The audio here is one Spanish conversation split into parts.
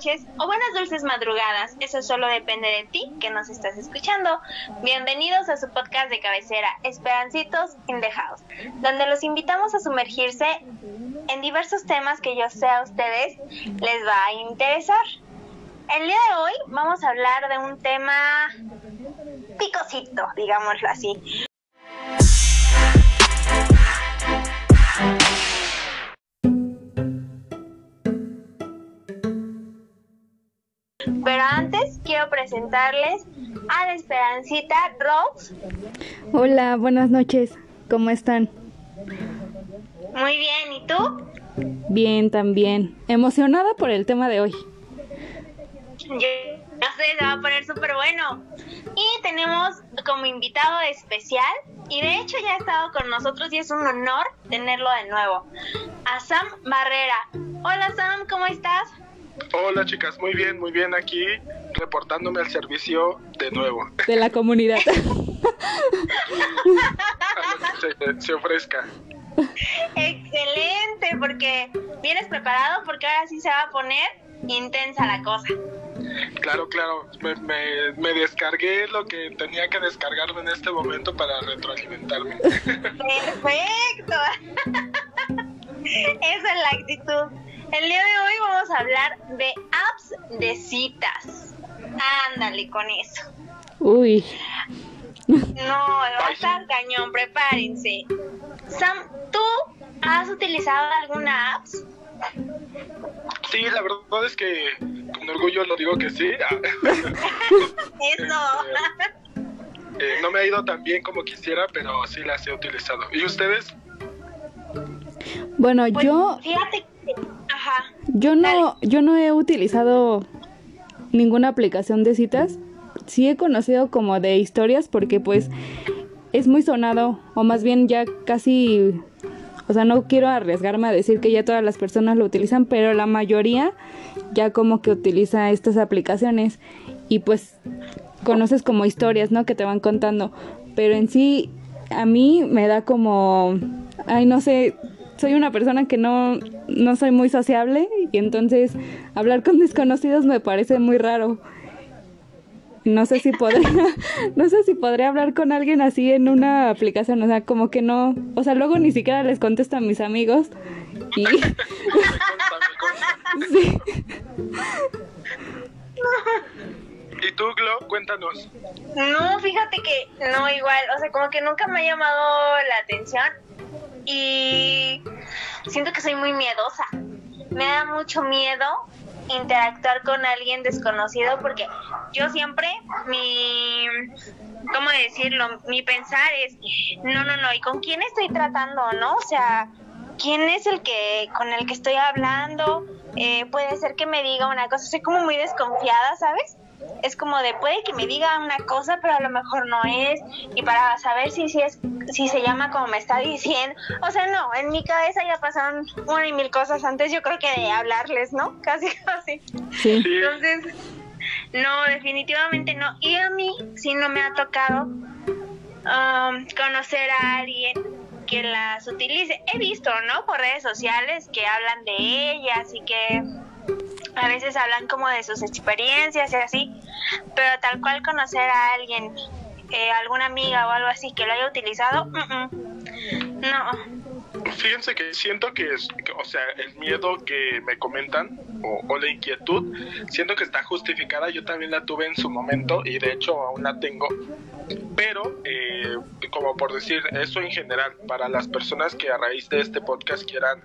noches o buenas dulces madrugadas. Eso solo depende de ti que nos estás escuchando. Bienvenidos a su podcast de cabecera, Esperancitos in the House, donde los invitamos a sumergirse en diversos temas que yo sé a ustedes les va a interesar. El día de hoy vamos a hablar de un tema picosito, digámoslo así. Pero antes quiero presentarles a la Esperancita Rose. Hola, buenas noches. ¿Cómo están? Muy bien, ¿y tú? Bien, también. Emocionada por el tema de hoy. Yo no sé, se va a poner súper bueno. Y tenemos como invitado especial, y de hecho ya ha estado con nosotros y es un honor tenerlo de nuevo, a Sam Barrera. Hola Sam, ¿cómo estás? Hola chicas, muy bien, muy bien aquí reportándome al servicio de nuevo. De la comunidad. se, se ofrezca. Excelente, porque vienes preparado porque ahora sí se va a poner intensa la cosa. Claro, claro, me, me, me, descargué lo que tenía que descargarme en este momento para retroalimentarme. Perfecto. Esa es la actitud. El día de hoy vamos a hablar de apps de citas. Ándale con eso. Uy. No, va a estar cañón, prepárense. Sam, ¿tú has utilizado alguna app? Sí, la verdad es que con orgullo lo digo que sí. Eso. Eh, no me ha ido tan bien como quisiera, pero sí las he utilizado. ¿Y ustedes? Bueno, Pues, yo Fíjate que... Ajá. yo no yo no he utilizado ninguna aplicación de citas. Sí he conocido como de historias porque pues es muy sonado o más bien ya casi o sea, no quiero arriesgarme a decir que ya todas las personas lo utilizan, pero la mayoría ya como que utiliza estas aplicaciones y pues conoces como historias, ¿no? Que te van contando. Pero en sí, a mí me da como, ay, no sé, soy una persona que no, no soy muy sociable y entonces hablar con desconocidos me parece muy raro. No sé si podría, no sé si podría hablar con alguien así en una aplicación, o sea, como que no, o sea, luego ni siquiera les contesto a mis amigos y sí. ¿Y tú, Glo? Cuéntanos. No, fíjate que no igual, o sea, como que nunca me ha llamado la atención y siento que soy muy miedosa. Me da mucho miedo interactuar con alguien desconocido porque yo siempre mi ¿cómo decirlo? Mi pensar es no, no, no, ¿y con quién estoy tratando, no? O sea, ¿quién es el que con el que estoy hablando? Eh, puede ser que me diga una cosa, soy como muy desconfiada, ¿sabes? Es como de puede que me diga una cosa pero a lo mejor no es. Y para saber si si es si se llama como me está diciendo. O sea no en mi cabeza ya pasaron una y mil cosas antes yo creo que de hablarles no casi casi. Sí. Entonces no definitivamente no. Y a mí sí no me ha tocado um, conocer a alguien que las utilice. He visto no por redes sociales que hablan de ellas y que a veces hablan como de sus experiencias y así, pero tal cual conocer a alguien, eh, alguna amiga o algo así que lo haya utilizado, no. Fíjense que siento que, es, o sea, el miedo que me comentan o, o, la inquietud, siento que está justificada. Yo también la tuve en su momento y de hecho aún la tengo. Pero, eh, como por decir, eso en general, para las personas que a raíz de este podcast quieran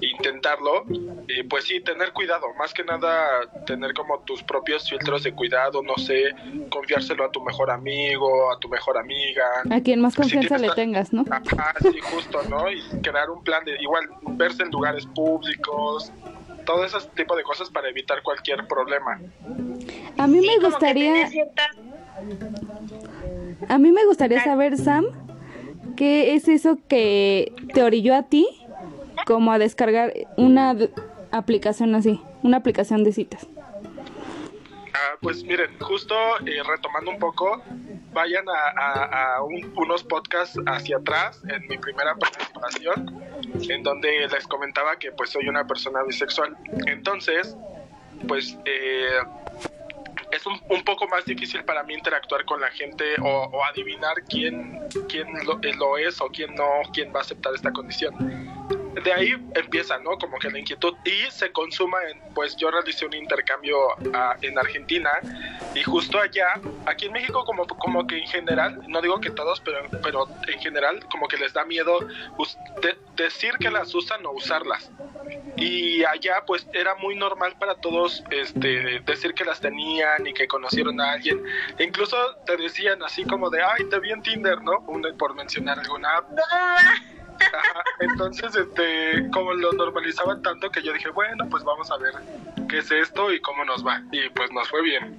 intentarlo, eh, pues sí, tener cuidado. Más que nada, tener como tus propios filtros de cuidado, no sé, confiárselo a tu mejor amigo, a tu mejor amiga. A quien más confianza Si le tengas, ¿no? Ajá, sí, justo, ¿no? Y crear un plan de igual verse en lugares públicos, todo ese tipo de cosas para evitar cualquier problema. A mí Sí, me como que gustaría, tener ciertas- a mí me gustaría saber, Sam, qué es eso que te orilló a ti como a descargar una aplicación así, una aplicación de citas. Ah, pues miren, justo eh, retomando un poco, vayan a, a- a un- unos podcasts hacia atrás en mi primera participación, en donde les comentaba que pues soy una persona bisexual. Entonces, pues eh, es un, un, poco más difícil para mí interactuar con la gente o, o adivinar quién, quién lo, lo, es o quién no, quién va a aceptar esta condición. De ahí empieza, ¿no? Como que la inquietud y se consuma en, pues yo realicé un intercambio a, en Argentina y justo allá, aquí en México como, como que en general, no digo que todos, pero, pero en general como que les da miedo de, decir que las usan o usarlas. Y allá pues era muy normal para todos este, decir que las tenían y que conocieron a alguien. Incluso te decían así como de, ay, te vi en Tinder, ¿no? por mencionar alguna app. Ajá, entonces, este, como lo normalizaban tanto que yo dije, bueno, pues vamos a ver qué es esto y cómo nos va. Y pues nos fue bien.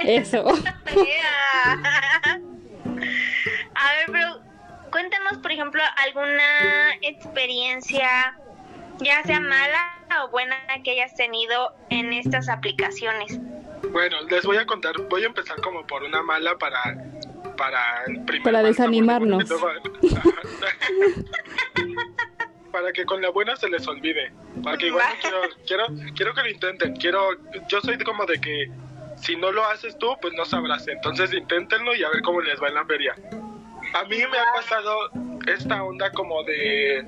Eso. a ver, pero cuéntanos, por ejemplo, alguna experiencia, ya sea mala o buena, que hayas tenido en estas aplicaciones. Bueno, les voy a contar, voy a empezar como por una mala para para para desanimarnos. para que con la buena se les olvide. Para que igual quiero, quiero, quiero que lo intenten. Quiero, yo soy como de que si no lo haces tú, pues no sabrás. Entonces inténtenlo y a ver cómo les va en la feria. A mí me ha pasado esta onda como de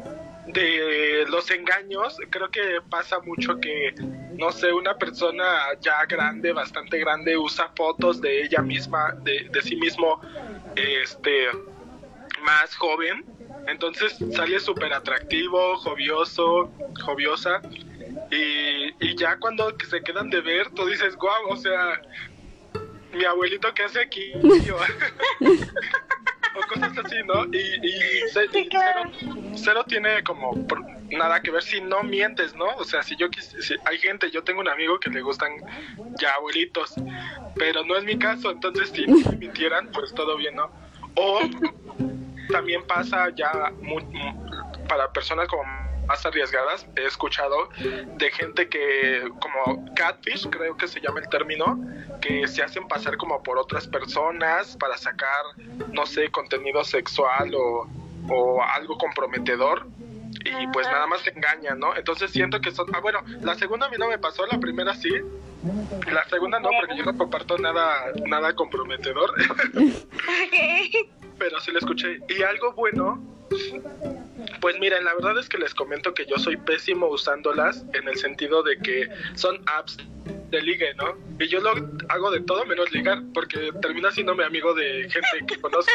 de los engaños, creo que pasa mucho que, no sé, una persona ya grande, bastante grande, usa fotos de ella misma, de, de sí mismo, este, más joven. Entonces sale súper atractivo, jovioso, joviosa. Y, y ya cuando se quedan de ver, tú dices, guau, o sea, mi abuelito, ¿qué hace aquí? o cosas así, ¿no? Y, y, cero, tiene como nada que ver si no mientes, ¿no? O sea, si yo si hay gente, yo tengo un amigo que le gustan ya abuelitos, pero no es mi caso, entonces si mintieran, pues todo bien, ¿no? O también pasa ya para personas como más arriesgadas he escuchado de gente que como catfish creo que se llama el término que se hacen pasar como por otras personas para sacar no sé contenido sexual o, o algo comprometedor y pues nada más te engañan, ¿no? Entonces siento que son... Ah, bueno, la segunda a mí no me pasó, la primera sí. La segunda no, porque yo no comparto nada, nada comprometedor. Pero sí la escuché. Y algo bueno pues miren, la verdad es que les comento que yo soy pésimo usándolas en el sentido de que son apps de ligue, ¿no? Y yo lo hago de todo menos ligar, porque termina siendo mi amigo de gente que conozco,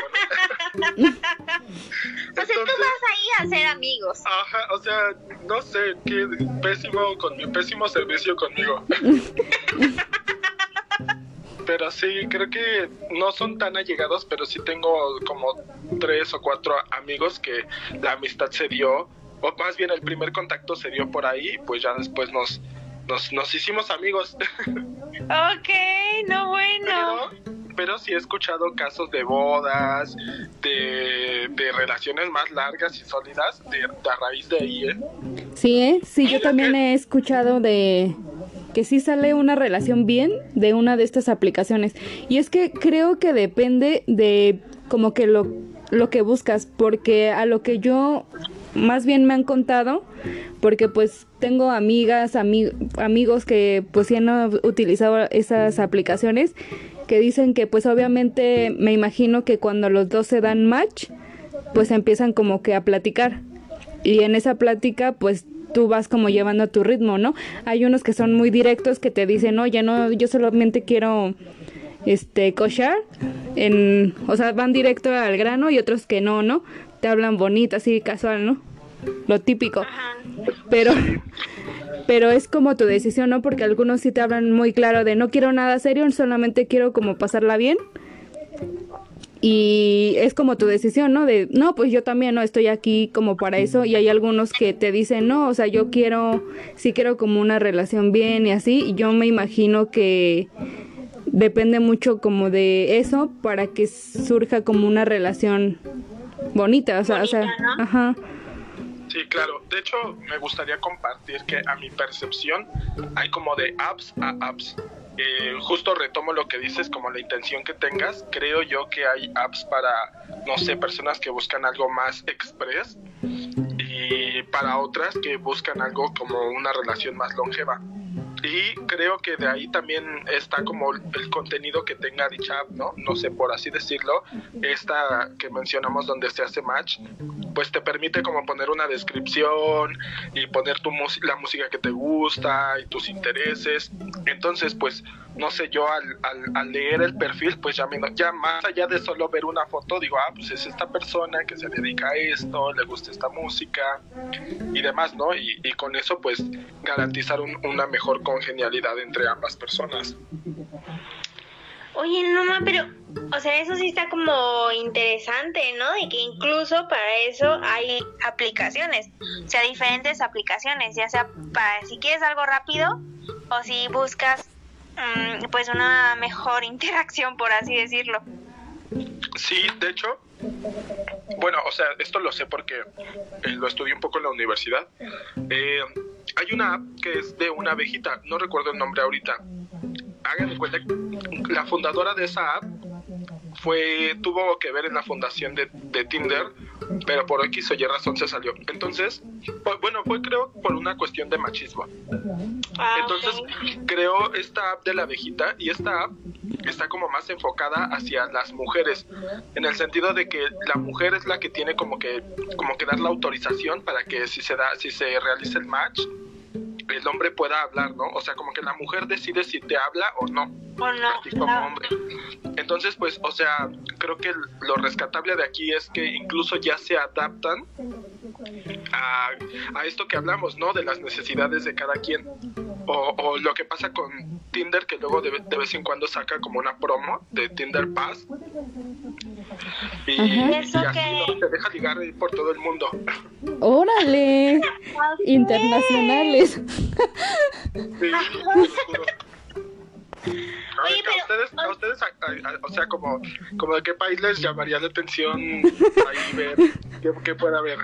¿no? o sea, tú vas ahí a hacer amigos. Ajá, o sea, no sé, qué pésimo, con mi pésimo servicio conmigo. pero sí, creo que no son tan allegados, pero sí tengo como tres o cuatro amigos que la amistad se dio, o más bien el primer contacto se dio por ahí, pues ya después nos, nos, nos hicimos amigos. Ok, no bueno. Pero, sí he escuchado casos de bodas, de, de relaciones más largas y sólidas de, a raíz de ahí, ¿eh? Sí, ¿eh? sí, yo también he escuchado de, que sí sale una relación bien de una de estas aplicaciones. Y es que creo que depende de como que lo, lo que buscas, porque a lo que yo más bien me han contado, porque pues tengo amigas, amigos que pues sí han utilizado esas aplicaciones, que dicen que pues obviamente me imagino que cuando los dos se dan match, pues empiezan como que a platicar. Y en esa plática pues tú vas como llevando a tu ritmo, ¿no? Hay unos que son muy directos que te dicen, oye, no, yo solamente quiero este cochar en o sea van directo al grano y otros que no no te hablan bonito así casual no lo típico. Pero pero es como tu decisión no porque algunos sí te hablan muy claro de no quiero nada serio solamente quiero como pasarla bien y es como tu decisión, ¿no? De, no, pues yo también no estoy aquí como para eso y hay algunos que te dicen, no, o sea, yo quiero, sí quiero como una relación bien y así, y yo me imagino que depende mucho como de eso para que surja como una relación bonita, o sea, o sea, ajá. Sí, claro. De hecho, me gustaría compartir que a mi percepción hay como de apps a apps. Eh, justo retomo lo que dices, como la intención que tengas. Creo yo que hay apps para, no sé, personas que buscan algo más express y para otras que buscan algo como una relación más longeva. Y creo que de ahí también está como el contenido que tenga dicha app, ¿no? No sé, por así decirlo, esta que mencionamos donde se hace match, pues te permite como poner una descripción y poner tu la música que te gusta y tus intereses. Entonces, pues, no sé, yo al, al, leer el perfil, pues ya, me, ya más allá de solo ver una foto, digo, ah, pues es esta persona que se dedica a esto, le gusta esta música y demás, ¿no? Y, y con eso, pues, garantizar una mejor congenialidad entre ambas personas. Oye, no, pero, o sea, eso sí está como interesante, ¿no? De que incluso para eso hay aplicaciones, o sea, diferentes aplicaciones, ya sea para si quieres algo rápido o si buscas, mm, pues, una mejor interacción, por así decirlo. Sí, de hecho, bueno, o sea, esto lo sé porque eh, lo estudié un poco en la universidad. Eh, hay una app que es de una abejita, no recuerdo el nombre ahorita. Hagan de cuenta la fundadora de esa app fue tuvo que ver en la fundación de, de Tinder pero por X o Y razón se salió. Entonces, pues, bueno, fue creo por una cuestión de machismo. Ah, Entonces, creó esta app de la abejita y esta app está como más enfocada hacia las mujeres, en el sentido de que la mujer es la que tiene como que como que dar la autorización para que si se da si se realiza el match el hombre pueda hablar, ¿no? O sea, como que la mujer decide si te habla o no. O no. como hombre. Entonces, pues, o sea, creo que lo rescatable de aquí es que incluso ya se adaptan a, a esto que hablamos, ¿no? De las necesidades de cada quien. O, o lo que pasa con Tinder, que luego de, de, vez en cuando saca como una promo de Tinder Pass. Y, y así que... te deja ligar por todo el mundo. órale, internacionales. Sí, Oye, a ustedes, a ustedes o sea, como, como de qué país les llamaría la atención ahí ver qué, qué puede haber.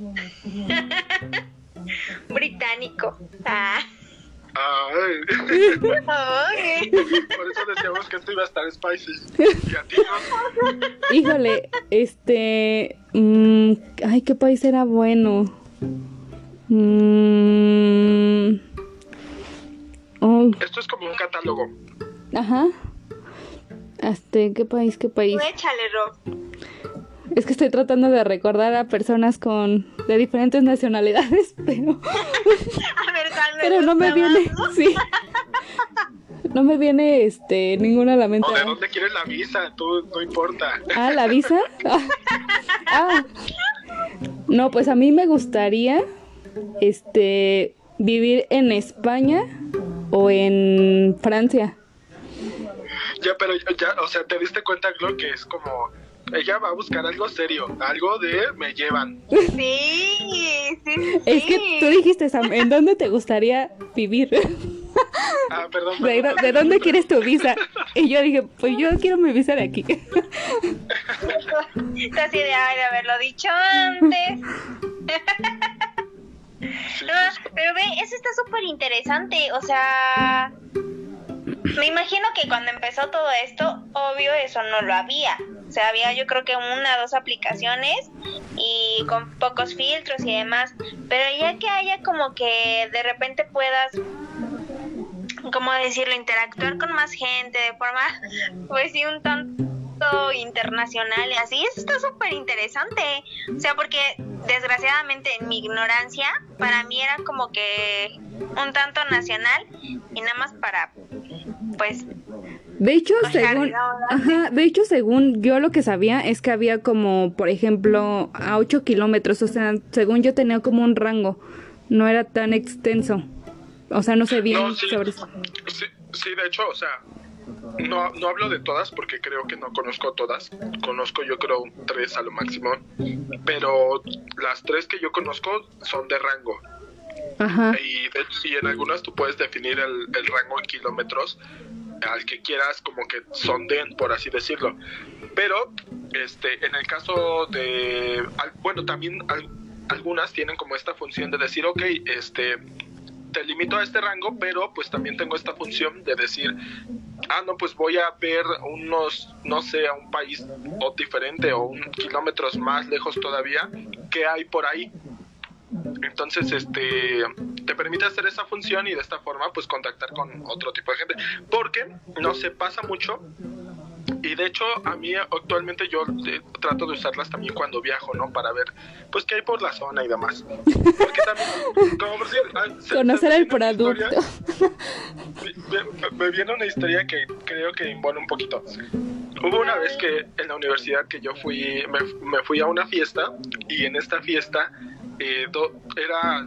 Británico. Ah. Ay. Por eso decíamos que esto iba a estar spicy. ¿Y a ti no? Híjole, este. Mmm, ay, ¿qué país era bueno? Mmm. Oh. Esto es como un catálogo. Ajá. Este, ¿qué país, qué país? Échale, Rob. Es que estoy tratando de recordar a personas con de diferentes nacionalidades, pero pero no me viene, sí. No me viene este ninguna a la mente. ¿O de dónde quieres la visa? Tú no importa. Ah, la visa? Ah. ah. No, pues a mí me gustaría este vivir en España o en Francia. Ya, pero ya, o sea, te diste cuenta, Glo, que es como ella va a buscar algo serio, algo de me llevan. Sí, sí, sí. Es que tú dijiste, Sam, ¿en dónde te gustaría vivir? Ah, perdón. ¿De, dónde quieres tu visa? Y yo dije, pues yo quiero mi visa de aquí. Casi de, haberlo dicho antes. pero ve, eso está súper interesante, o sea, me imagino que cuando empezó todo esto, obvio eso no lo había. O sea, había yo creo que una o dos aplicaciones y con pocos filtros y demás. Pero ya que haya como que de repente puedas, ¿cómo decirlo?, interactuar con más gente de forma, pues sí, un tanto internacional y así, eso está súper interesante. O sea, porque desgraciadamente en mi ignorancia, para mí era como que un tanto nacional y nada más para pues de hecho, según, de hecho, según yo lo que sabía es que había como, por ejemplo, a 8 kilómetros, o sea, según yo tenía como un rango, no era tan extenso, o sea, no sé bien sobre eso. Sí, sí, de hecho, o sea, no, no hablo de todas porque creo que no conozco todas, conozco yo creo tres a lo máximo, pero las tres que yo conozco son de rango. Ajá. Y, y en algunas tú puedes definir el, el rango en kilómetros al que quieras como que sonden, por así decirlo. Pero este, en el caso de, bueno, también algunas tienen como esta función de decir, ok, este, te limito a este rango, pero pues también tengo esta función de decir, ah, no, pues voy a ver unos, no sé, a un país o diferente o un kilómetros más lejos todavía, ¿qué hay por ahí? Entonces, este, te permite hacer esa función y de esta forma pues contactar con otro tipo de gente. Porque no se pasa mucho y de hecho a mí actualmente yo eh, trato de usarlas también cuando viajo, ¿no? Para ver pues qué hay por la zona y demás. Porque también, como por ah, se- Conocer se el producto. historia- me, me- me viene una historia que creo que impone un poquito. Hubo una vez que en la universidad que yo fui, me, me fui a una fiesta y en esta fiesta eh, do- era,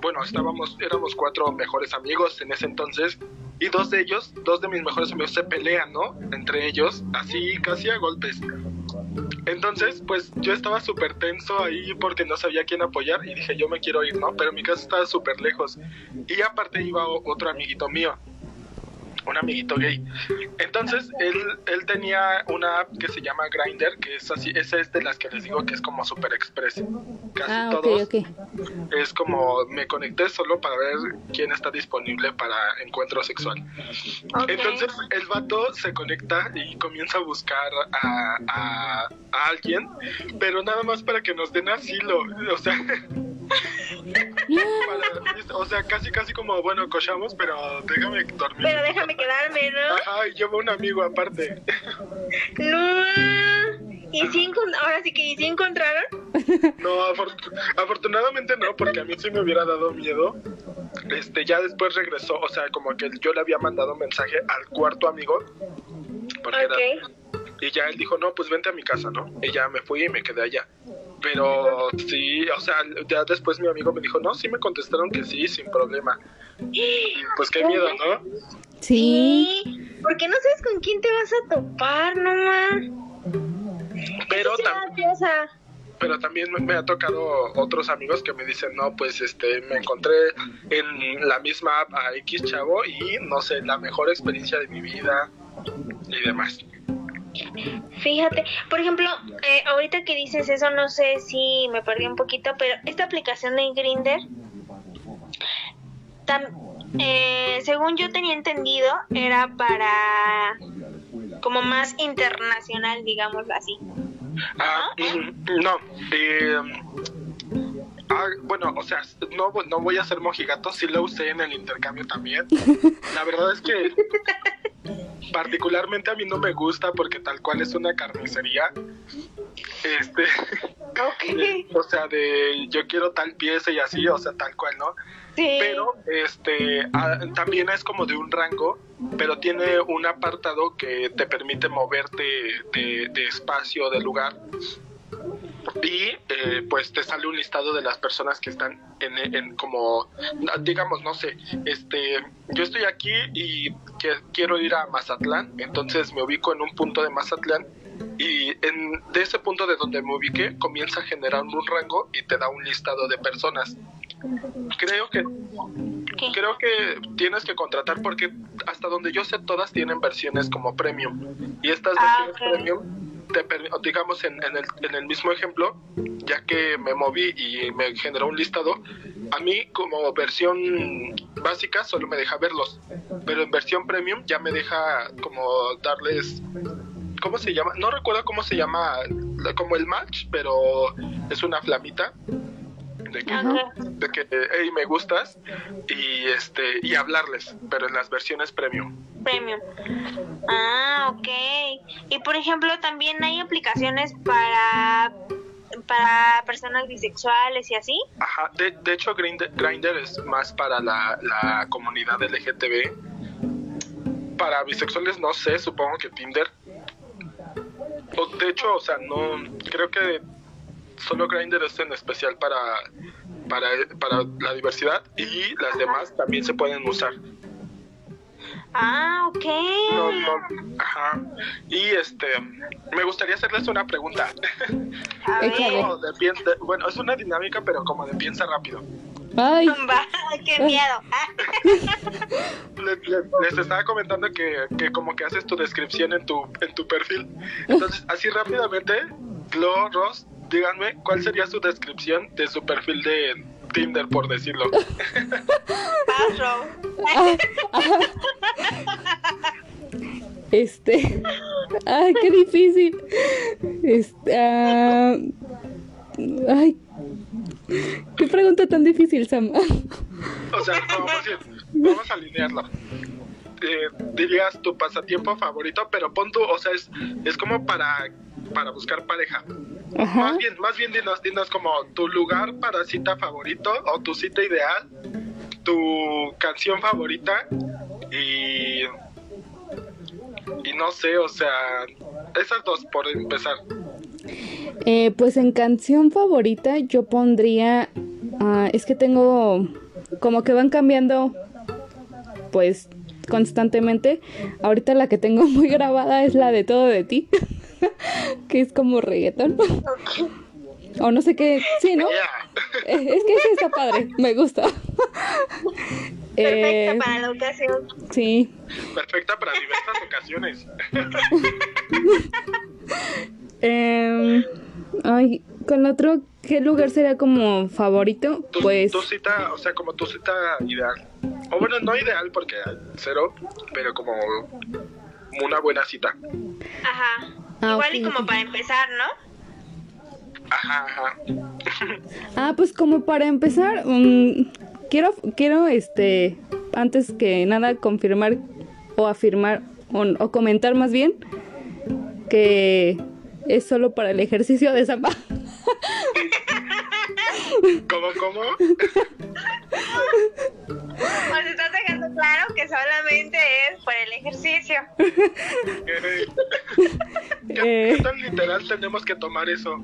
bueno, estábamos, éramos cuatro mejores amigos en ese entonces y dos de ellos, dos de mis mejores amigos se pelean, ¿no? Entre ellos, así casi a golpes. Entonces, pues yo estaba súper tenso ahí porque no sabía quién apoyar y dije, yo me quiero ir, ¿no? Pero mi casa estaba súper lejos. Y aparte iba otro amiguito mío, un amiguito gay. Entonces, él, él tenía una app que se llama Grinder, que es así, esa es de las que les digo que es como super express. Casi Ah, todos es como me conecté solo para ver quién está disponible para encuentro sexual. Entonces el vato se conecta y comienza a buscar a, a- a alguien, pero nada más para que nos den asilo. O sea, para- o sea, casi casi como, bueno, cochamos, pero déjame dormir. Pero déjame quedarme, ¿no? Ajá, y llevo un amigo aparte. No. ¿Y si ahora sí que ¿y si encontraron? No, afor- afortunadamente no, porque a mí sí me hubiera dado miedo. Este, ya después regresó, o sea, como que yo le había mandado mensaje al cuarto amigo. Porque era- Ok. y ya él dijo, no, pues vente a mi casa, ¿no? Y ya me fui y me quedé allá. Pero sí, o sea, ya después mi amigo me dijo, no, sí me contestaron que sí, sin problema. Y pues qué miedo, ¿no? Sí. Sí. ¿Por qué no sabes con quién te vas a topar, no man? Pero, tam- pero también me, me ha tocado otros amigos que me dicen, no, pues este, me encontré en la misma app a X chavo y no sé, la mejor experiencia de mi vida y demás. Fíjate, por ejemplo, eh, ahorita que dices eso, no sé si me perdí un poquito, pero esta aplicación de Grinder, eh, según yo tenía entendido, era para como más internacional, digámoslo así. Ah, no, eh, ah, bueno, o sea, no, no voy a ser mojigato, sí lo usé en el intercambio también. La verdad es que particularmente a mí no me gusta porque tal cual es una carnicería. Este, Ok. o sea, de yo quiero tal pieza y así, o sea, tal cual, ¿no? Pero este ah, también es como de un rango, pero tiene un apartado que te permite moverte de, espacio, de lugar. Y eh, pues te sale un listado de las personas que están en, como, digamos, no sé, este, yo estoy aquí y que, quiero ir a Mazatlán, entonces me ubico en un punto de Mazatlán y en, de ese punto de donde me ubiqué comienza a generar un rango y te da un listado de personas. Creo que ¿Qué? creo que tienes que contratar porque hasta donde yo sé todas tienen versiones como premium y estas Ah, versiones premium te digamos en, en el, en el mismo ejemplo ya que me moví y me generó un listado a mí como versión básica solo me deja verlos pero en versión premium ya me deja como darles ¿cómo se llama? no recuerdo cómo se llama la- como el match pero es una flamita de que, de que hey, me gustas y este y hablarles pero en las versiones premium Premium. Ah, ok. Y por ejemplo, también hay aplicaciones para para personas bisexuales y así. Ajá, de, de hecho Grindr es más para la, la comunidad LGTB. Para bisexuales no sé, supongo que Tinder. O, de hecho, o sea, no creo que solo Grindr es en especial para para, para la diversidad y las demás también se pueden usar. Ah, ok. No, no, ajá. Y este, me gustaría hacerles una pregunta. A ver. Échale. Como de piensa- de- bueno, es una dinámica, pero como de piensa rápido. Ay, qué miedo. Le- le- les estaba comentando que, que como que haces tu descripción en tu en tu perfil. Entonces, así rápidamente, Glo, Ross, díganme cuál sería su descripción de su perfil de Tinder, por decirlo. paso. Este. Ay, qué difícil. Este. ah, Ay. Qué pregunta tan difícil, Sam. O sea, bien, vamos a alinearlo. Eh, dirías tu pasatiempo favorito, pero pon tu, o sea, es, es como para, para buscar pareja. Ajá. Más bien, más bien dinos, dinos como tu lugar para cita favorito o tu cita ideal, tu canción favorita y y no sé, o sea, esas dos por empezar. Eh, pues en canción favorita yo pondría, ah, es que tengo como que van cambiando, pues constantemente. Ahorita la que tengo muy grabada es la de todo de ti, que es como reggaetón. O no sé qué, sí, ¿no? Yeah. Eh, Es que sí está padre, me gusta. Perfecta Eh, para la ocasión. sí, Perfecta para diversas ocasiones. Em, ay, con otro, ¿qué lugar sería como favorito? Tu, Pues, tu cita, o sea, como tu cita ideal. O bueno, no ideal porque cero, pero como una buena cita. Ajá. Ah, Igual y como para empezar, ¿no? Ajá, ajá. ah, pues como para empezar, mm, quiero, quiero, este, antes que nada confirmar o afirmar o, o comentar más bien que es solo para el ejercicio de samba. ¿Cómo, cómo? Pues estás dejando claro que solamente es por el ejercicio. ¿Qué, Eh. qué tan literal tenemos que tomar eso?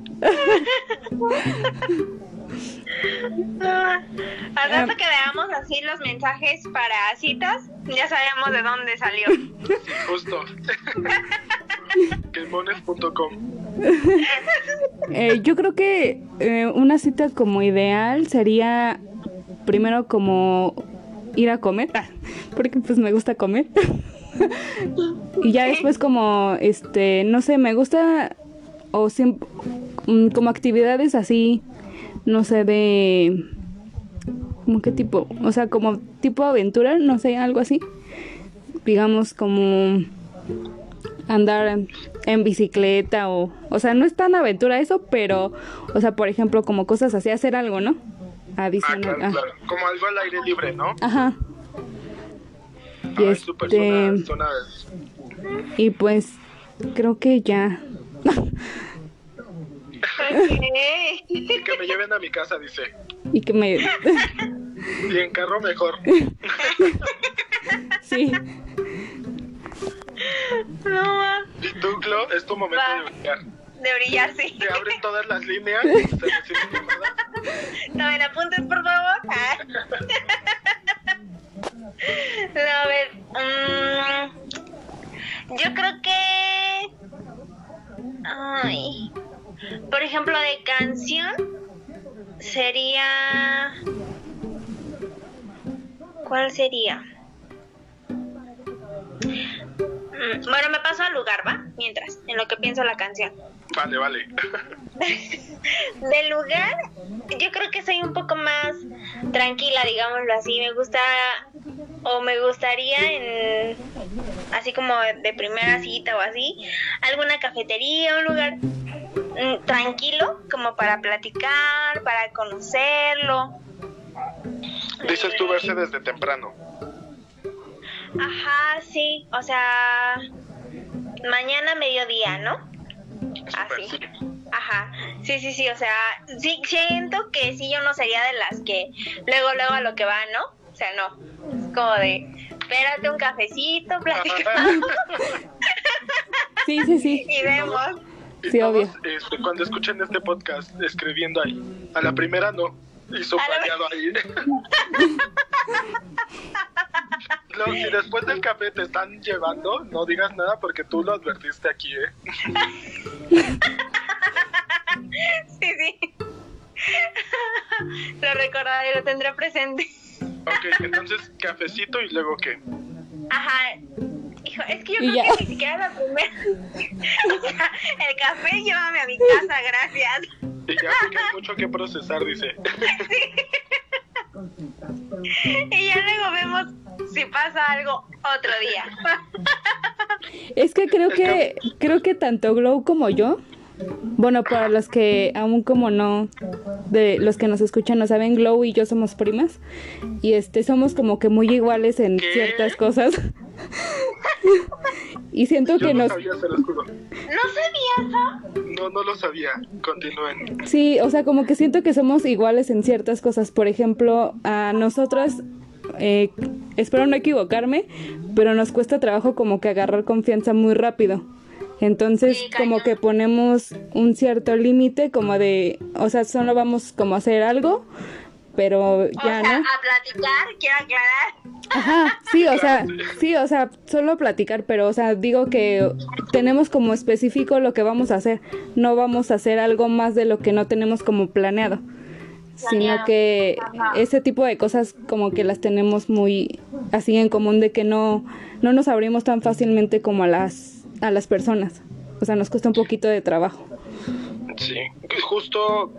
Al rato que veamos así los mensajes para citas, ya sabemos de dónde salió. Sí, justo. Quemones.com. Eh, yo creo que eh, una cita como ideal sería primero como ir a comer, porque pues me gusta comer. Y ya después como, este, no sé, me gusta o mm, como actividades así, no sé, de... ¿Cómo qué tipo? O sea, como tipo aventura, no sé, algo así. Digamos como andar en, en bicicleta o... O sea, no es tan aventura eso, pero... O sea, por ejemplo, como cosas así, hacer algo, ¿no? Ah, Adicional. claro, ah. claro. Como algo al aire libre, ¿no? Ajá. Y Ay, súper este... Y pues creo que ya. Ok. Y que me lleven a mi casa, dice. y que me... Y en carro mejor. sí. No, Y tú, Glo, es tu momento Va. de brillar. de brillar, sí. Te abren todas las líneas. se. No me la apuntes, por favor. Ah. No, a ver. mm, yo creo que. Ay. Por ejemplo, de canción sería. ¿Cuál sería? Mm, Bueno, me paso al lugar, ¿va? Mientras, en lo que pienso la canción. Vale, vale. De lugar, yo creo que soy un poco más tranquila, digámoslo así. Me gusta o me gustaría en así como de primera cita o así, alguna cafetería, un lugar mm, tranquilo como para platicar, para conocerlo. Dices tú verse desde temprano. Ajá, sí, o sea, mañana mediodía, ¿no? Así. sí. Ajá, sí, sí, sí, o sea, sí, siento que sí, yo no sería de las que luego, luego a lo que va, ¿no? O sea, no, es como de, espérate un cafecito, platicamos Sí, sí, sí. y vemos. Sí, todos, obvio. este, cuando escuchen este podcast, escribiendo ahí. A la primera no. Y subrayado ahí. Lo- si después del café te están llevando, no digas nada porque tú lo advertiste aquí, ¿eh? Sí, sí. Lo recordaré, lo tendré presente. Ok, entonces cafecito y luego qué. Ajá. Hijo, es que yo creo ya. que ni siquiera la primera. O sea, el café llévame a mi casa, gracias. Y ya porque hay mucho que procesar, dice. Y ya luego vemos si pasa algo otro día. Es que creo que creo que tanto Glow como yo bueno, para los que aún como no, de los que nos escuchan no saben, Glow y yo somos primas y este somos como que muy iguales en ¿Qué? ciertas cosas. y siento Yo que no nos sabía, se los juro. ¿No sabías eso? No, no lo sabía. Continúen. Sí, o sea, como que siento que somos iguales en ciertas cosas. Por ejemplo, a nosotras, eh, espero no equivocarme, pero nos cuesta trabajo como que agarrar confianza muy rápido. Entonces, Sí, como que ponemos un cierto límite, como de, o sea, solo vamos como a hacer algo, pero O ya, sea, ¿no? a platicar, quiero aclarar. Ajá, sí, o sea, sí, o sea, solo platicar, pero, o sea, digo que tenemos como específico lo que vamos a hacer, no vamos a hacer algo más de lo que no tenemos como planeado, sino que ese tipo de cosas como que las tenemos muy así en común de que no, no nos abrimos tan fácilmente como a las, a las personas, o sea, nos cuesta un poquito de trabajo. Sí, justo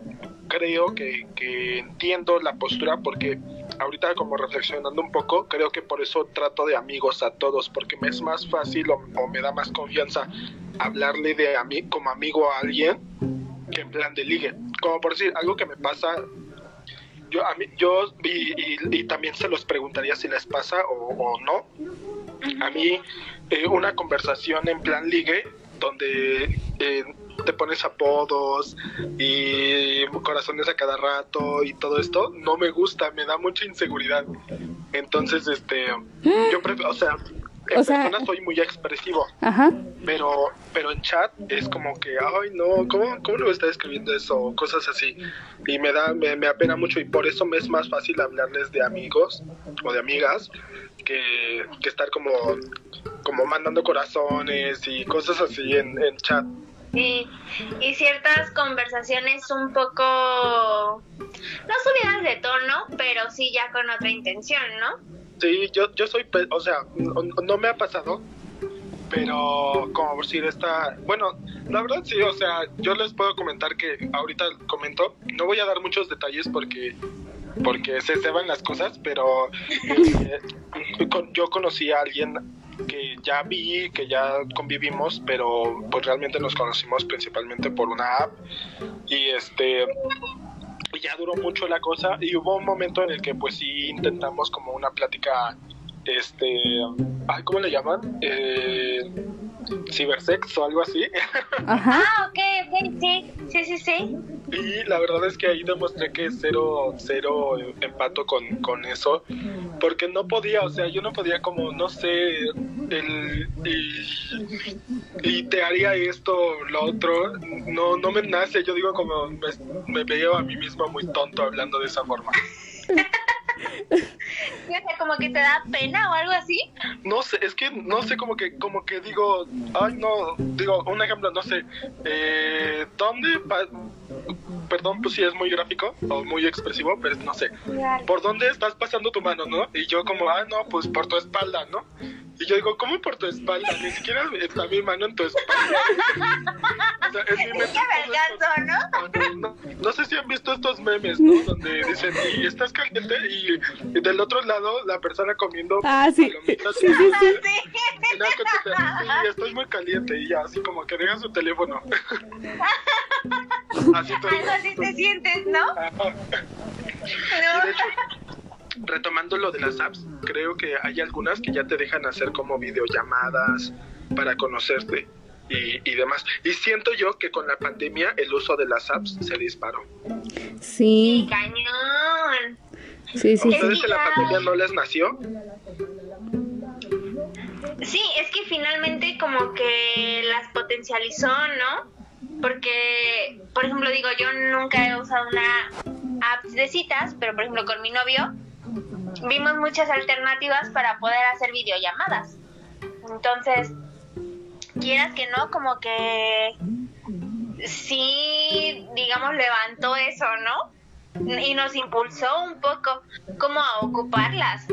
creo que, que entiendo la postura porque ahorita como reflexionando un poco, creo que por eso trato de amigos a todos, porque me es más fácil o, o me da más confianza hablarle de a mí como amigo a alguien que en plan de ligue. Como por decir, algo que me pasa, yo, a mí, yo y, y- y también se los preguntaría si les pasa o, o no. A mí, eh, una conversación en plan ligue, donde eh, te pones apodos y corazones a cada rato y todo esto, no me gusta, me da mucha inseguridad. Entonces, este, yo prefiero, o sea, en O sea- persona soy muy expresivo, Ajá, pero pero en chat es como que, ay, no, ¿cómo, cómo lo está escribiendo eso? Cosas así. Y me da, me, me apena mucho y por eso me es más fácil hablarles de amigos o de amigas que, que estar como, como mandando corazones y cosas así en, en chat. Sí, y ciertas conversaciones un poco, no subidas de tono, pero sí ya con otra intención, ¿no? Sí, yo, yo soy, o sea, no, no me ha pasado, pero como por decir esta, bueno, la verdad sí, o sea, yo les puedo comentar que ahorita comento, no voy a dar muchos detalles porque porque se ceban las cosas, pero eh, con- yo conocí a alguien que ya vi, que ya convivimos, pero pues realmente nos conocimos principalmente por una app y este y ya duró mucho la cosa y hubo un momento en el que pues sí intentamos como una plática este ¿cómo le llaman? Eh, cibersex o algo así. Ajá, Ah, ok, ok, sí, sí, sí, sí. y la verdad es que ahí demostré que cero cero empato con, con eso porque no podía o sea yo no podía como no sé el y, y te haría esto lo otro no no me nace yo digo como me, me veo a mí mismo muy tonto hablando de esa forma como que te da pena o algo así. No sé, es que no sé, como que, como que digo, ay no, digo, un ejemplo, no sé, eh, ¿dónde, pa- perdón, pues sí es muy gráfico o muy expresivo, pero no sé, ¿por dónde estás pasando tu mano, no? Y yo como, ah, no, pues por tu espalda, ¿no? Y yo digo, ¿cómo por tu espalda? Ni siquiera está mi mano en tu espalda. O sea, en mi vergazo, ¿no? no, no sé si han visto estos memes, ¿no? Donde dicen, y estás caliente y, y del otro lado la persona comiendo Ah, sí. palomitas Sí, y- sí, sí. Y estoy muy caliente y ya, así como que deja su teléfono. así todo. Algo así te sientes, ¿no? No. hecho, retomando lo de las apps, creo que hay algunas que ya te dejan hacer como videollamadas para conocerte y, y demás. Y siento yo que con la pandemia el uso de las apps se disparó. Sí, Sí, cañón. Sí, sí. ¿A sí. ustedes en la pandemia no les nació? Sí, es que finalmente como que las potencializó, ¿no? Porque, por ejemplo, digo, yo nunca he usado una app de citas, pero por ejemplo con mi novio vimos muchas alternativas para poder hacer videollamadas. Entonces, quieras que no, como que sí, digamos, levantó eso, ¿no? Y nos impulsó un poco como a ocuparlas.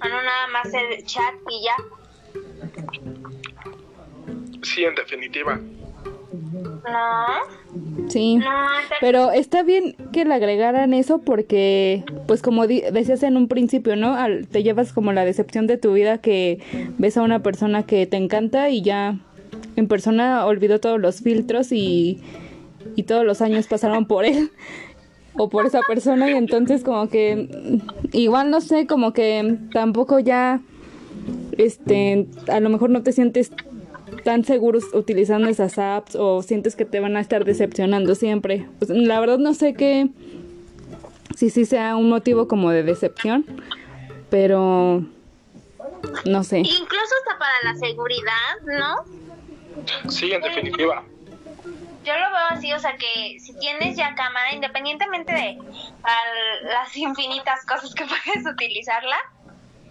A no nada más el chat y ya. Sí, en definitiva. No, Sí. no, Pero está bien que le agregaran eso porque, pues como decías en un principio, ¿no? Al- te llevas como la decepción de tu vida que ves a una persona que te encanta y ya en persona olvidó todos los filtros y, y todos los años pasaron por él o por esa persona y entonces como que igual no sé, como que tampoco ya este a lo mejor no te sientes tan seguros utilizando esas apps o sientes que te van a estar decepcionando siempre. Pues, la verdad no sé qué si sí sea un motivo como de decepción, pero no sé. Incluso hasta para la seguridad, ¿no? Sí, en definitiva. Yo lo veo así, o sea que si tienes ya cámara, independientemente de al- las infinitas cosas que puedes utilizarla,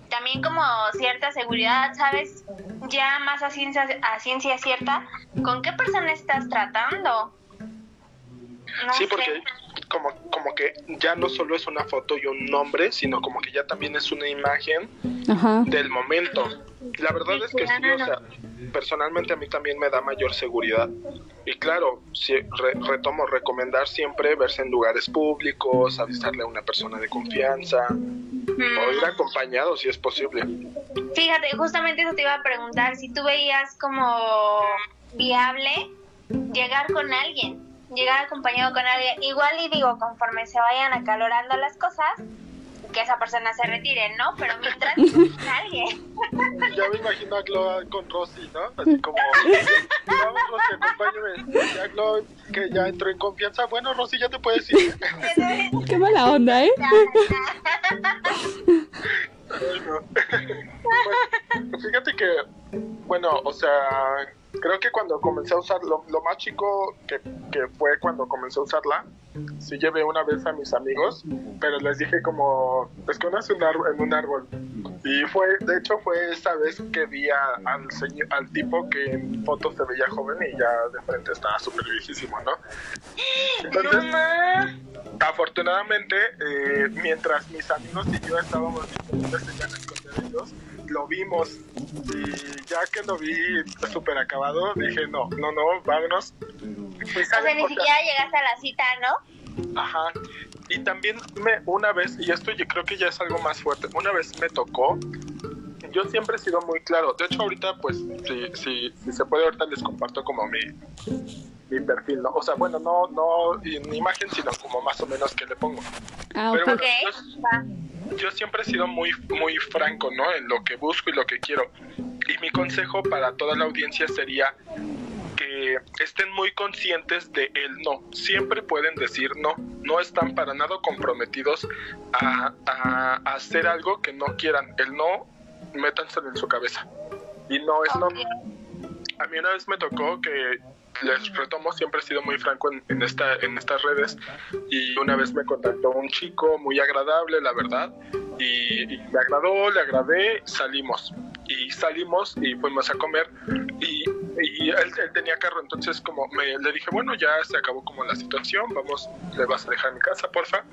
también como cierta seguridad, ¿sabes? Ya más a ciencia, a ciencia cierta, ¿con qué persona estás tratando? No sí, sé. porque como, como que ya no solo es una foto y un nombre, sino como que ya también es una imagen Ajá. del momento. La verdad es que sí, o sea, personalmente a mí también me da mayor seguridad. Y claro, sí, re- retomo recomendar siempre verse en lugares públicos, avisarle a una persona de confianza o ir acompañado si es posible. Fíjate, justamente eso te iba a preguntar, si tú veías como viable llegar con alguien, llegar acompañado con alguien, igual y digo, conforme se vayan acalorando las cosas, que esa persona se retire, ¿no? Pero mientras, alguien. Ya me imagino a Glo con Rosy, ¿no? Así como, vamos Rosy, acompáñame. Ya Glo, que ya entró en confianza. Bueno, Rosy, ya te puedes ir. Qué mala onda, ¿eh? Ay, no. Pues, fíjate que, bueno, o sea, creo que cuando comencé a usar, lo, lo más chico que, que fue cuando comencé a usarla, sí llevé una vez a mis amigos, pero les dije como, escóndanse un árbol, en un árbol. Y fue, de hecho fue esa vez que vi a- al, señor, al tipo que en fotos se veía joven y ya de frente estaba súper viejísimo, ¿no? Entonces. Afortunadamente, eh, mientras mis amigos y yo estábamos ese ganas con ellos, lo vimos y ya que lo vi súper acabado, dije, no, no, no, vámonos. Y O sea, ni siquiera llegaste a la cita, ¿no? Ajá. Y también me, una vez, y esto yo creo que ya es algo más fuerte, una vez me tocó, yo siempre he sido muy claro, de hecho ahorita pues si, si, si se puede ahorita les comparto como mi, mi perfil, ¿no? O sea, bueno, no, no en imagen, sino como más o menos que le pongo. Ah, Pero ok. bueno, pues, yo siempre he sido muy, muy franco, ¿no? En lo que busco y lo que quiero. Y mi consejo para toda la audiencia sería que estén muy conscientes de el no. Siempre pueden decir no. No están para nada comprometidos a, a- a hacer algo que no quieran. El no, métanselo en su cabeza. Y no es no. A mí una vez me tocó que les retomo, siempre he sido muy franco en, en esta, en estas redes y una vez me contactó un chico muy agradable, la verdad, y, y me agradó, le agradé, salimos y salimos y fuimos a comer y, y él, él tenía carro, entonces como me, le dije, bueno, ya se acabó como la situación, vamos, le vas a dejar mi casa, porfa.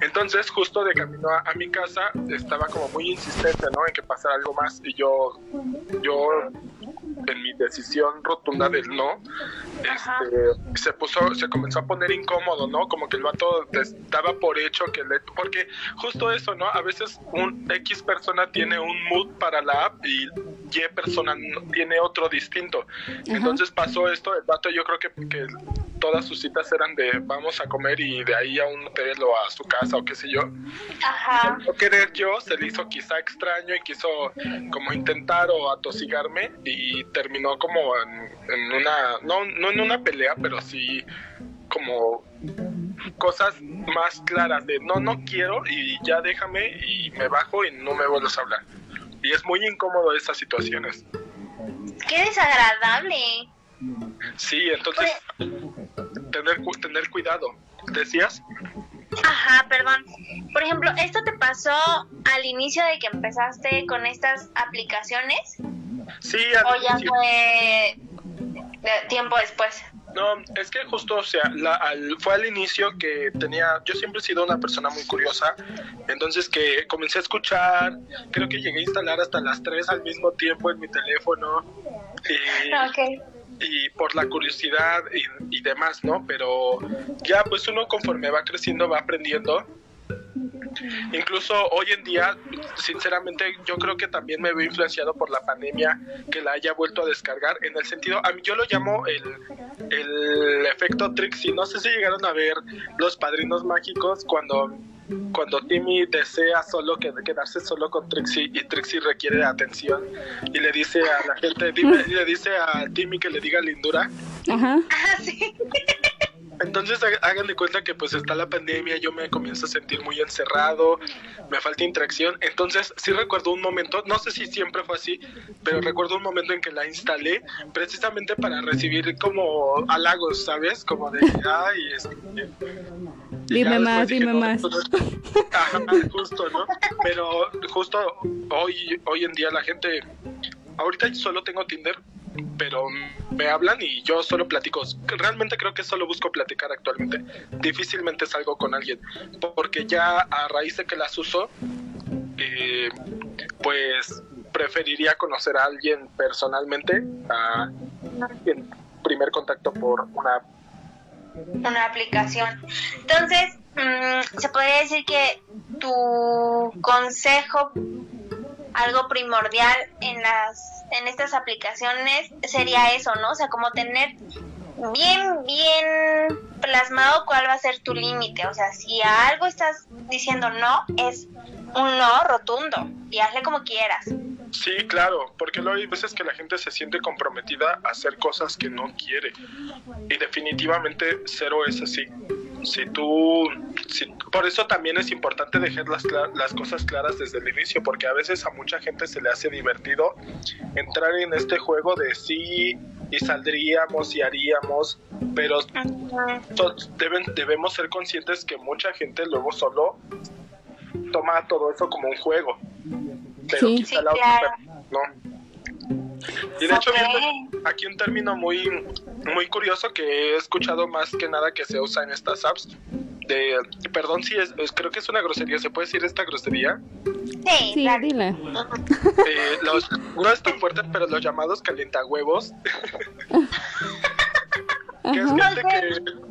Entonces justo de camino a, a mi casa estaba como muy insistente, ¿no? En que pasara algo más y yo, yo en mi decisión rotunda del no, este, se puso, se comenzó a poner incómodo, ¿no? Como que el vato daba por hecho que le, porque justo eso, ¿no? A veces un X persona tiene un mood para la app y Y persona tiene otro distinto. Entonces pasó esto, el vato yo creo que, que todas sus citas eran de vamos a comer y de ahí a un hotel o a su casa o qué sé yo. Ajá. no querer yo se le hizo quizá extraño y quiso como intentar o atosigarme y terminó como en, en una no no en una pelea pero sí como cosas más claras de no no quiero y ya déjame y me bajo y no me vuelves a hablar y es muy incómodo esas situaciones Qué desagradable. Sí entonces tener tener cuidado decías Ajá, perdón. Por ejemplo, ¿esto te pasó al inicio de que empezaste con estas aplicaciones? sí ¿O al ya inicio. fue tiempo después? No, es que justo, o sea, la- al- fue al inicio que tenía, yo siempre he sido una persona muy curiosa, entonces que comencé a escuchar, creo que llegué a instalar hasta las tres al mismo tiempo en mi teléfono, y, Ok. Y por la curiosidad y, y demás, ¿no? Pero ya pues uno conforme va creciendo va aprendiendo Incluso hoy en día, sinceramente, yo creo que también me veo influenciado por la pandemia que la haya vuelto a descargar. En el sentido, a mí yo lo llamo el, el efecto Trixie. No sé si llegaron a ver Los Padrinos Mágicos cuando cuando Timmy desea solo quedarse solo con Trixie y Trixie requiere atención y le dice a la gente, dime, le dice a Timmy que le diga lindura. Ajá. Ah, sí. Entonces háganle cuenta que pues está la pandemia, yo me comienzo a sentir muy encerrado, me falta interacción. Entonces sí recuerdo un momento, no sé si siempre fue así, pero recuerdo un momento en que la instalé precisamente para recibir como halagos, ¿sabes? Como de, ay, es, Dime más, dime más. Ajá, justo, ¿no? Pero justo hoy, hoy en día la gente, ahorita solo tengo Tinder, pero me hablan y yo solo platico. Realmente creo que solo busco platicar actualmente. Difícilmente salgo con alguien, porque ya a raíz de que las uso, eh, pues preferiría conocer a alguien personalmente a en primer contacto por una una aplicación. Entonces, mm, se podría decir que tu consejo, algo primordial en las en estas aplicaciones sería eso, ¿no? O sea, como tener bien, bien plasmado cuál va a ser tu límite. O sea, si a algo estás diciendo no, es un no rotundo y hazle como quieras. Sí, claro, porque luego hay veces que la gente se siente comprometida a hacer cosas que no quiere. Y definitivamente cero es así. Si tú, si, por eso también es importante dejar las, las cosas claras desde el inicio, porque a veces a mucha gente se le hace divertido entrar en este juego de sí y saldríamos y haríamos, pero deben, debemos ser conscientes que mucha gente luego solo toma todo eso como un juego pero Sí. quizá Sí, la claro. otra no. Y de hecho, viendo aquí un término muy, muy curioso que he escuchado más que nada que se usa en estas apps. De, perdón si es, es- creo que es una grosería, ¿se puede decir esta grosería? Sí, Sí, dile. Eh, los, no es tan fuerte, pero los llamados calientahuevos, que es gente que,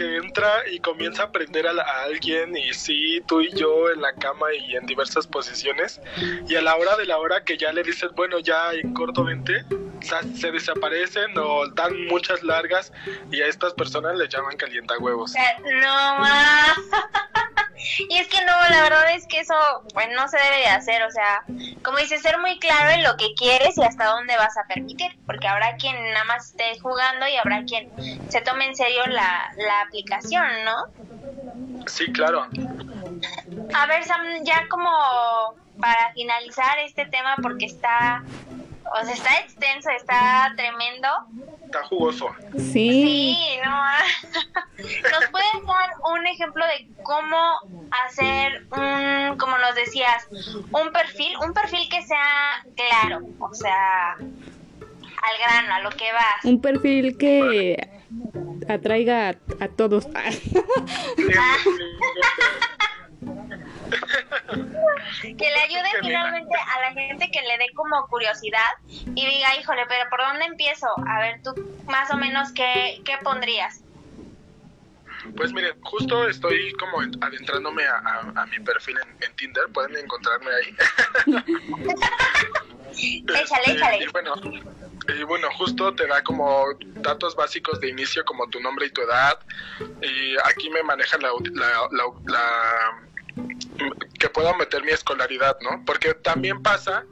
que entra y comienza a aprender a, alguien y sí, tú y yo en la cama y en diversas posiciones. Y a la hora de la hora que ya le dices, bueno, ya en corto vente, se desaparecen o dan muchas largas y a estas personas les llaman calientahuevos. Sea, no más. Y es que no, la verdad es que eso pues no se debe de hacer, o sea, como dices, ser muy claro en lo que quieres y hasta dónde vas a permitir, porque habrá quien nada más esté jugando y habrá quien se tome en serio la, la aplicación, ¿no? Sí, claro. A ver, Sam, ya como para finalizar este tema, porque está, o sea, está extenso, está tremendo. Está jugoso. Sí. Sí, no. ah. ¿Nos puedes dar un ejemplo de cómo hacer un, como nos decías, un perfil, un perfil que sea claro, o sea, al grano, a lo que vas? Un perfil que atraiga a, a todos. Que le ayude finalmente a la gente que le dé como curiosidad y diga, híjole, pero ¿por dónde empiezo? A ver, tú más o menos qué, qué pondrías. Pues miren, justo estoy como en- adentrándome a, a- a mi perfil en, en Tinder, pueden encontrarme ahí. Échale, Este, échale. Y bueno, y bueno, justo te da como datos básicos de inicio como tu nombre y tu edad. Y aquí me maneja la, la, la- la- que puedo meter mi escolaridad, ¿no? Porque también pasa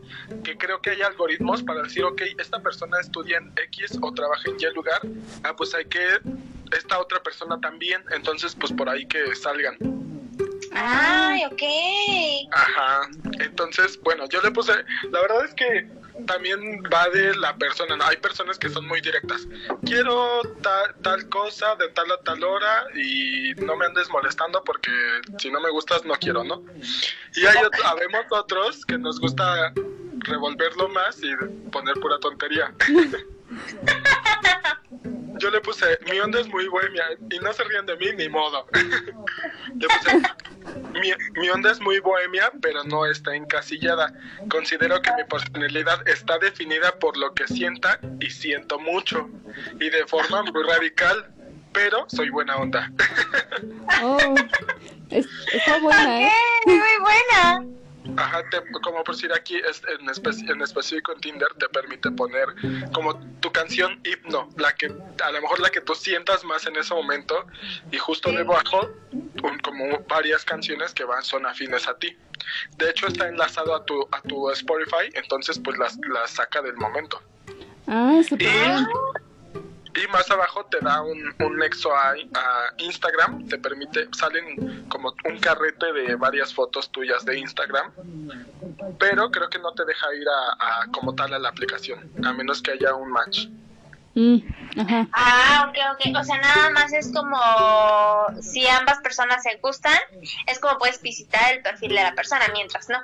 que creo que hay algoritmos para decir, ok, esta persona estudia en X o trabaja en Y lugar, ah, pues hay que esta otra persona también, entonces pues por ahí que salgan. Ay, ok. Ajá. Entonces, bueno, yo le puse, la verdad es que también va de la persona, ¿no? Hay personas que son muy directas. Quiero ta- tal cosa de tal a tal hora y no me andes molestando porque si no me gustas no quiero, ¿no? Y hay otros que nos gusta revolverlo más y poner pura tontería. Yo le puse, mi onda es muy bohemia y no se ríen de mí ni modo. le puse, mi, mi onda es muy bohemia, pero no está encasillada. Considero que mi personalidad está definida por lo que sienta y siento mucho y de forma muy radical, pero soy buena onda. Oh, está buena, ¿eh? muy buena. Ajá, como por decir aquí en, en específico en Tinder te permite poner como tu canción himno, la que a lo mejor la que tú sientas más en ese momento y justo debajo como varias canciones que van son afines a ti. De hecho está enlazado a tu a tu Spotify, entonces pues las, las saca del momento. Ah, bien. Y más abajo te da un, un nexo a, Instagram, te permite, salen como un carrete de varias fotos tuyas de Instagram, pero creo que no te deja ir a, como tal a la aplicación, a menos que haya un match. Mm, ah, ok, ok. O sea, nada más es como si ambas personas se gustan, es como puedes visitar el perfil de la persona, mientras no.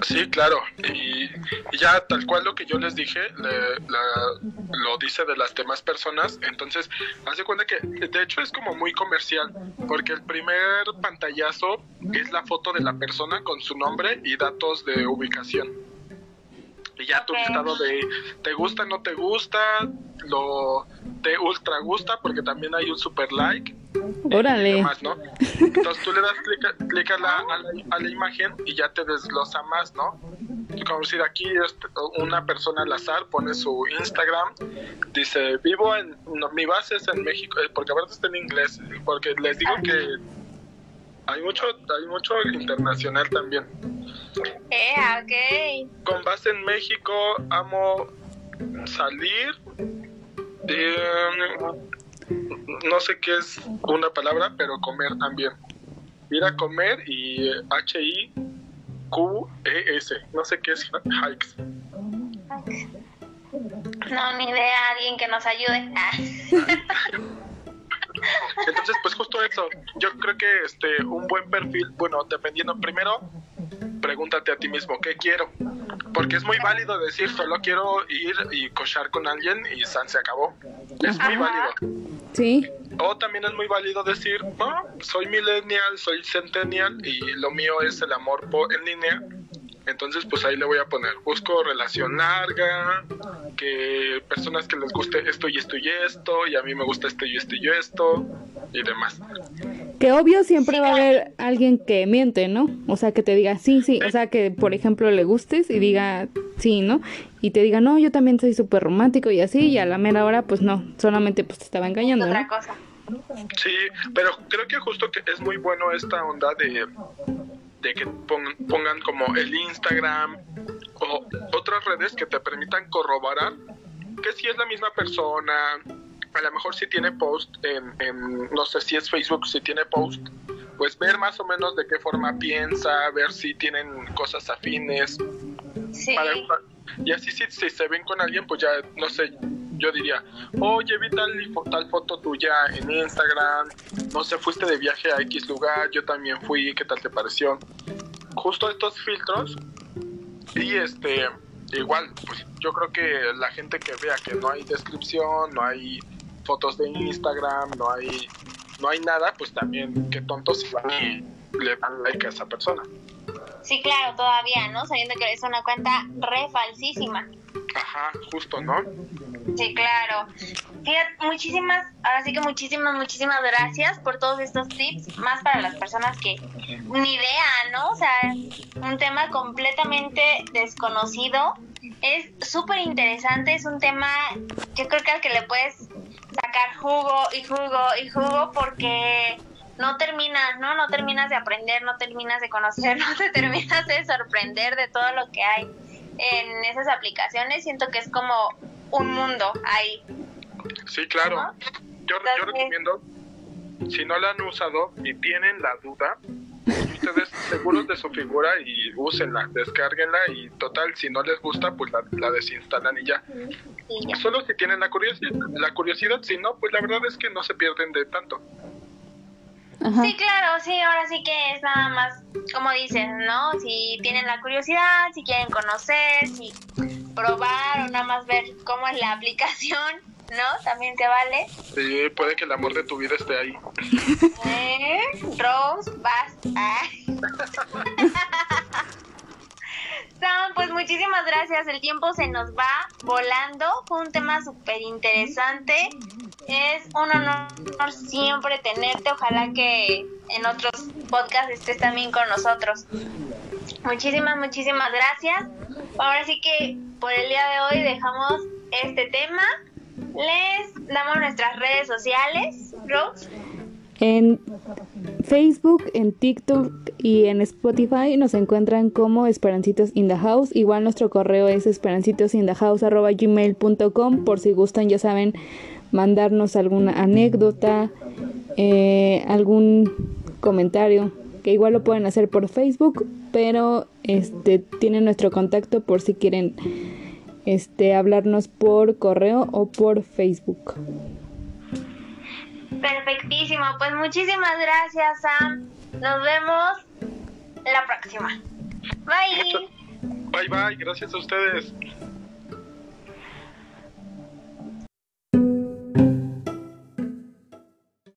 Sí, claro. Y, ya tal cual lo que yo les dije, lo dice de las demás personas. Entonces, hace cuenta que de hecho es como muy comercial, porque el primer pantallazo es la foto de la persona con su nombre y datos de ubicación. Y ya tu listado de te gusta, no te gusta, lo te ultra gusta porque también hay un super like. Órale. ¿no? Entonces tú le das clic, a, la, a, la, imagen y ya te desglosa más, ¿no? Como decir, aquí este, una persona al azar pone su Instagram, dice, vivo en, mi base es en México, eh, porque aparte está en inglés, porque les digo que hay mucho, hay mucho internacional también. Eh, ok. Con base en México, amo salir, no sé qué es una palabra, pero comer también. Ir a comer y H-I-Q-E-S. No sé qué es hikes. No, ni idea. Alguien que nos ayude. Entonces, pues justo eso. Yo creo que este un buen perfil, bueno, dependiendo primero pregúntate a ti mismo, ¿qué quiero? Porque es muy válido decir, solo quiero ir y cochar con alguien y San se acabó. Es muy válido. Sí. O también es muy válido decir, no, soy millennial, soy centennial y lo mío es el amor en línea. Entonces, pues ahí le voy a poner, busco relación larga, que personas que les guste esto y esto y esto, y a mí me gusta esto y esto y esto, y demás. Que obvio siempre va a haber alguien que miente, ¿no? O sea, que te diga sí, sí, o sea, que por ejemplo le gustes y diga sí, ¿no? Y te diga, no, yo también soy súper romántico y así, y a la mera hora, pues no, solamente pues te estaba engañando, Otra cosa. Sí, pero creo que justo que es muy bueno esta onda de, de que pongan como el Instagram o otras redes que te permitan corroborar que si es la misma persona, a lo mejor si tiene post en, no sé si es Facebook, si tiene post, pues ver más o menos de qué forma piensa, ver si tienen cosas afines. Sí. y así si, si, se ven con alguien, pues ya, no sé, yo diría, oye, vi tal, tal foto tuya en Instagram, no sé, fuiste de viaje a X lugar, yo también fui, ¿qué tal te pareció? Justo estos filtros y este, igual, pues yo creo que la gente que vea que no hay descripción, no hay fotos de Instagram, no hay, no hay nada, pues también qué tontos si van y le dan like a esa persona. Sí, claro, todavía, ¿no? Sabiendo que es una cuenta re falsísima. Ajá, justo, ¿no? Sí, claro. Fíjate, muchísimas, ahora sí que muchísimas, muchísimas gracias por todos estos tips, más para las personas que ni idea, ¿no? O sea, un tema completamente desconocido. Es súper interesante, es un tema, yo creo que al que le puedes sacar jugo y jugo y jugo porque no terminas, ¿no? No terminas de aprender, no terminas de conocer, no te terminas de sorprender de todo lo que hay en esas aplicaciones. Siento que es como un mundo ahí. Sí, claro. Yo, yo recomiendo, si no la han usado y tienen la duda, ustedes seguros de su figura y úsenla, descárguenla y total, si no les gusta, pues la, desinstalan y ya. Solo si tienen la curiosidad, la curiosidad, si no, pues la verdad es que no se pierden de tanto. Sí, claro, sí, ahora sí que es nada más, como dicen, ¿no? Si tienen la curiosidad, si quieren conocer, si probar o nada más ver cómo es la aplicación, ¿no? También te vale. Sí, puede que el amor de tu vida esté ahí. ¿Eh? Rose, basta. Sam, pues muchísimas gracias. El tiempo se nos va volando. Fue un tema súper interesante. Es un honor siempre tenerte. Ojalá que en otros podcasts estés también con nosotros. Muchísimas, muchísimas gracias. Ahora sí que por el día de hoy dejamos este tema. Les damos nuestras redes sociales, Rose. En Facebook, en TikTok y en Spotify nos encuentran como Esperancitos in the House. Igual nuestro correo es esperancitosinthehouse.gmail.com por si gustan, ya saben, mandarnos alguna anécdota, eh, algún comentario, que igual lo pueden hacer por Facebook, pero este tienen nuestro contacto por si quieren este hablarnos por correo o por Facebook. Perfectísimo, pues muchísimas gracias Sam. Nos vemos la próxima. Bye. Bye bye, gracias a ustedes.